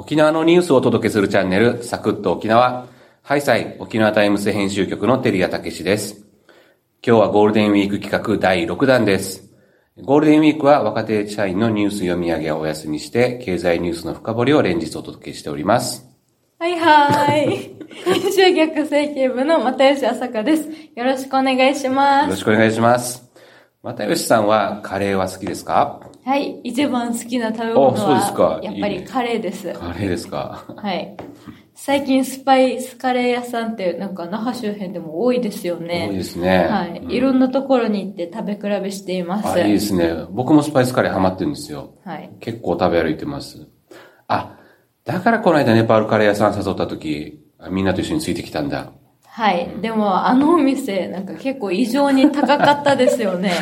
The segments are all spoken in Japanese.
沖縄のニュースをお届けするチャンネル、サクッと沖縄。ハイサイ、沖縄タイムズ編集局の照屋たけしです。今日はゴールデンウィーク企画第6弾です。ゴールデンウィークは若手社員のニュース読み上げをお休みして、経済ニュースの深掘りを連日お届けしております。はいはーい。編集局政経部の又吉朝香です。よろしくお願いします。ろしくお願いします。又吉さんはカレーは好きですか？はい。一番好きな食べ物あそうですかは、やっぱりカレーです。カレーですか？はい。最近スパイスカレー屋さんってなんか那覇周辺でも多いですよね。多いですね。はい。うんいろんなところに行って食べ比べしています。あ、いいですね。僕もスパイスカレーハマってるんですよ。はい。結構食べ歩いてます。あ、だからこの間ネパールカレー屋さん誘った時、あみんなと一緒についてきたんだ。はい。でも、あのお店、なんか結構異常に高かったですよね。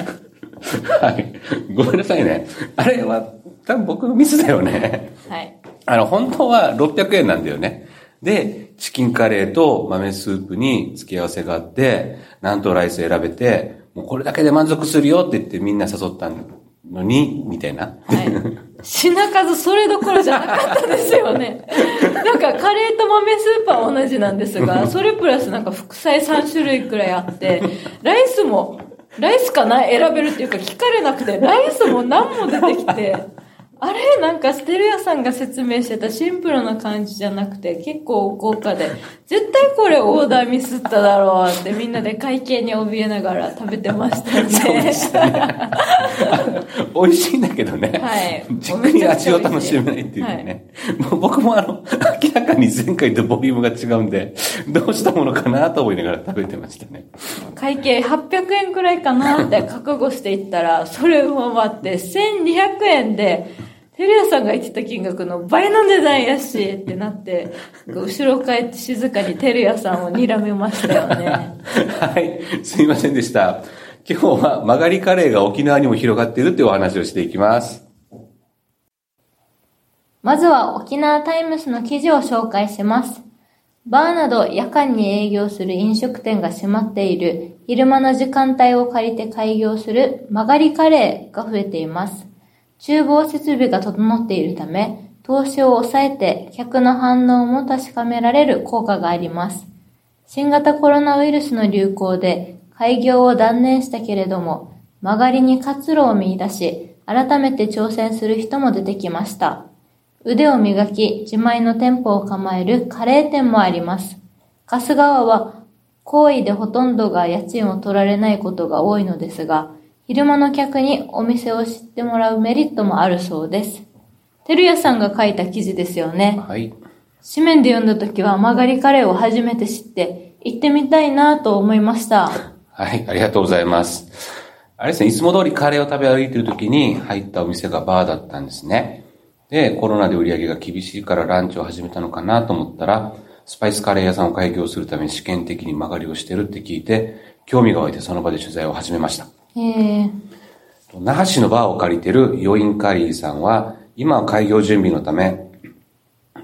はい。ごめんなさいね。あれは、多分僕のミスだよね。はい。あの、本当は600円なんだよね。で、チキンカレーと豆スープに付け合わせがあって、なんとライス選べて、もうこれだけで満足するよって言ってみんな誘ったのに、みたいな。はい。品数それどころじゃなかったですよね。なんかカレーと豆スープは同じなんですが、それプラスなんか副菜3種類くらいあって、ライスも、ライスかな選べるっていうか聞かれなくて、ライスも何も出てきて、あれ？なんかステル屋さんが説明してたシンプルな感じじゃなくて、結構豪華で、絶対これオーダーミスっただろうってみんなで会計に怯えながら食べてましたよね。美味しいんだけどね。はいじっくり味を楽しめないっていうね。もう僕もあの、明らかに前回とボリュームが違うんで、どうしたものかなと思いながら食べてましたね。会計800円くらいかなって覚悟していったら、それを回って1200円で、テレ屋さんが言ってた金額の倍の値段やしってなって、後ろ帰って静かにテレ屋さんを睨みましたよね。はい。すいませんでした。今日は曲がりカレーが沖縄にも広がっているっていうお話をしていきます。まずは沖縄タイムスの記事を紹介します。バーなど夜間に営業する飲食店が閉まっている昼間の時間帯を借りて開業する曲がりカレーが増えています。厨房設備が整っているため、投資を抑えて客の反応も確かめられる効果があります。新型コロナウイルスの流行で開業を断念したけれども、曲がりに活路を見出し、改めて挑戦する人も出てきました。腕を磨き、自前の店舗を構えるカレー店もあります。春日川は、行為でほとんどが家賃を取られないことが多いのですが、昼間の客にお店を知ってもらうメリットもあるそうです。てるやさんが書いた記事ですよね。はい。紙面で読んだ時は曲がりカレーを初めて知って、行ってみたいなと思いました。はい、ありがとうございます。あれですね、いつも通りカレーを食べ歩いてる時に入ったお店がバーだったんですね。で、コロナで売り上げが厳しいからランチを始めたのかなと思ったら、スパイスカレー屋さんを開業するために試験的に曲がりをしてるって聞いて、興味が湧いてその場で取材を始めました。那覇市のバーを借りてる余韻カリーさんは、今は開業準備のため、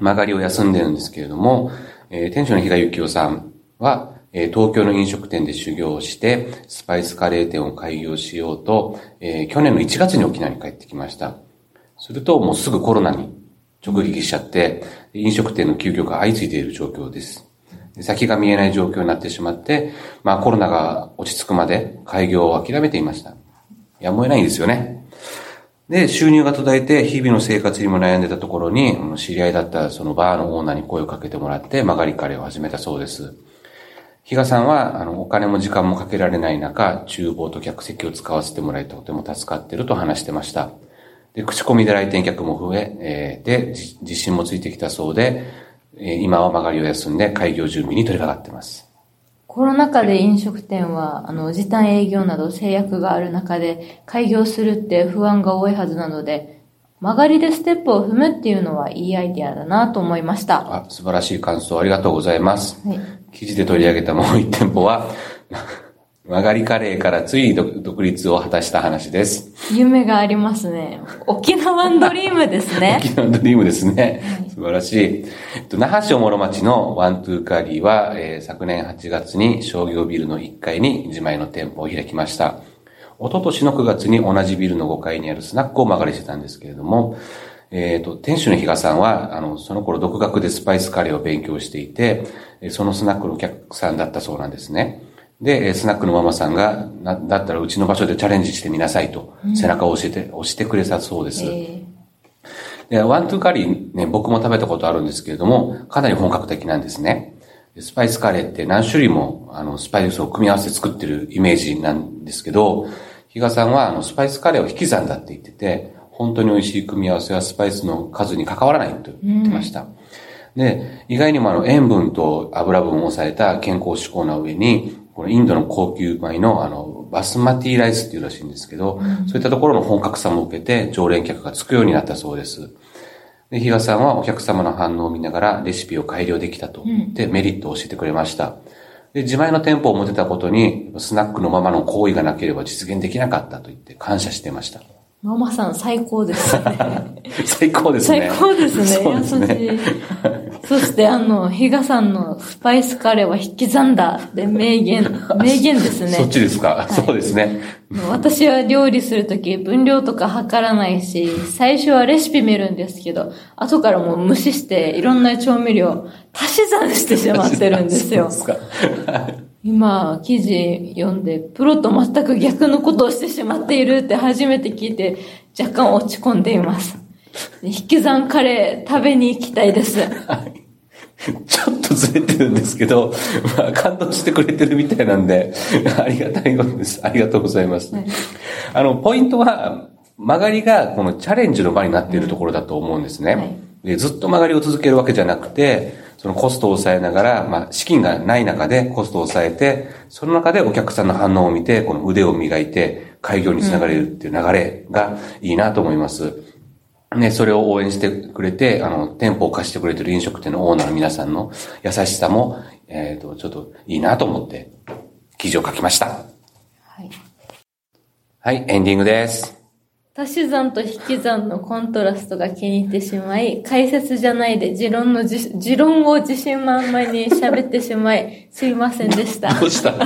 曲がりを休んでるんですけれども、えー店主の比嘉幸雄さんは、えー東京の飲食店で修行をして、スパイスカレー店を開業しようと、えー去年の1月に沖縄に帰ってきました。すると、もうすぐコロナに直撃しちゃって、飲食店の休業が相次いでいる状況です。先が見えない状況になってしまって、まあコロナが落ち着くまで開業を諦めていました。やむを得ないんですよね。で、収入が途絶えて、日々の生活にも悩んでたところに、知り合いだったそのバーのオーナーに声をかけてもらって、曲がりカレーを始めたそうです。比嘉さんは、あの、お金も時間もかけられない中、厨房と客席を使わせてもらえてとても助かってると話してました。で、口コミで来店客も増え、えーで、自信もついてきたそうで、今は曲がりを休んで開業準備に取り掛かっています。コロナ禍で飲食店は、あの、時短営業など制約がある中で開業するって不安が多いはずなので、曲がりでステップを踏むっていうのはいいアイディアだなと思いました。あ、素晴らしい感想ありがとうございます。はい。記事で取り上げたもう一店舗は、曲がりカレーからついに独独立を果たした話です。夢がありますね。沖縄ドリームですね。沖縄ドリームですね。素晴らしい。えっと、那覇市諸町のワントゥーカリーは、えー昨年8月に商業ビルの1階に自前の店舗を開きました。一昨年の9月に同じビルの5階にあるスナックを間借りしてたんですけれども、えっ、と、店主の比嘉さんは、あの、その頃独学でスパイスカレーを勉強していて、そのスナックのお客さんだったそうなんですね。で、スナックのママさんが、なだったらうちの場所でチャレンジしてみなさいと、背中を押して、押してくれたそうです。えーで、ワントゥーカリーね、僕も食べたことあるんですけれども、かなり本格的なんですね。スパイスカレーって何種類も、あの、スパイスを組み合わせて作ってるイメージなんですけど、比嘉さんは、あの、スパイスカレーを引き算だって言ってて、本当に美味しい組み合わせはスパイスの数に関わらないと言ってました。うん、で、意外にもあの、塩分と油分を抑えた健康志向な上に、このインドの高級米のあの、バスマティライスっていうらしいんですけど、うん、そういったところの本格さも受けて常連客がつくようになったそうです。で、比嘉さんはお客様の反応を見ながらレシピを改良できたと言ってメリットを教えてくれました。で、自前の店舗を持てたことに、スナックのままの行為がなければ実現できなかったと言って感謝してました。ママさん 最高ですね。最高ですね。最高ですね。すね優しい。そしてあの、比嘉さんのスパイスカレーは引き算だで名言、名言ですね。そっちですか、はい、そうですね。私は料理するとき分量とか測らないし、最初はレシピ見るんですけど、後からもう無視していろんな調味料足し算してしまってるんですよ。そうですか？今、記事読んで、プロと全く逆のことをしてしまっているって初めて聞いて、若干落ち込んでいます。引き算カレー食べに行きたいです。ちょっとずれてるんですけど、まあ、感動してくれてるみたいなんで、ありがたいことです。ありがとうございます。はい、あの、ポイントは、曲がりがこのチャレンジの場になっているところだと思うんですね。はい、でずっと曲がりを続けるわけじゃなくて、そのコストを抑えながら、まあ、資金がない中でコストを抑えて、その中でお客さんの反応を見て、この腕を磨いて、開業につながれるっていう流れがいいなと思います。ね、それを応援してくれて、あの、店舗を貸してくれてる飲食店のオーナーの皆さんの優しさも、えっ、ー、と、ちょっといいなと思って、記事を書きました。はい。はい、エンディングです。足し算と引き算のコントラストが気に入ってしまい、解説じゃないで持論のじ、持論を自信満々に喋ってしまい、すいませんでした。どうした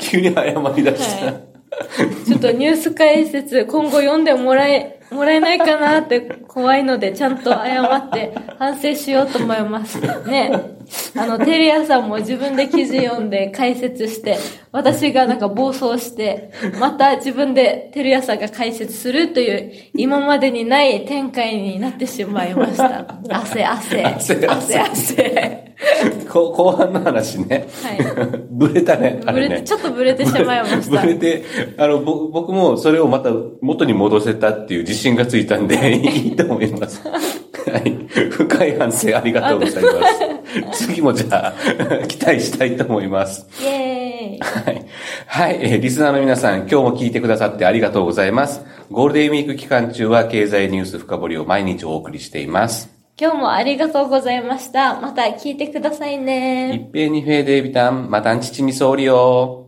急に謝り出した、はい。ちょっとニュース解説、今後読んでもらえ、もらえないかなって怖いので、ちゃんと謝って反省しようと思います。ね。あの、テレアさんも自分で記事読んで解説して、私がなんか暴走して、また自分でテレアさんが解説するという、今までにない展開になってしまいました。汗、汗。汗、汗。汗 後半 の話ね。はい。ブレたね。ブレて、ちょっとブレてしまいました。ブレて、あの、僕もそれをまた元に戻せたっていう自信がついたんで、いいと思います。はい。深い反省ありがとうございます。次もじゃあ、期待したいと思います。イェーイ。はい。はい、えー、リスナーの皆さん、今日も聞いてくださってありがとうございます。ゴールデンウィーク期間中は経済ニュース深掘りを毎日お送りしています。今日もありがとうございました。また聞いてくださいね。一平二平デイビタン、またんちちみそうりよ。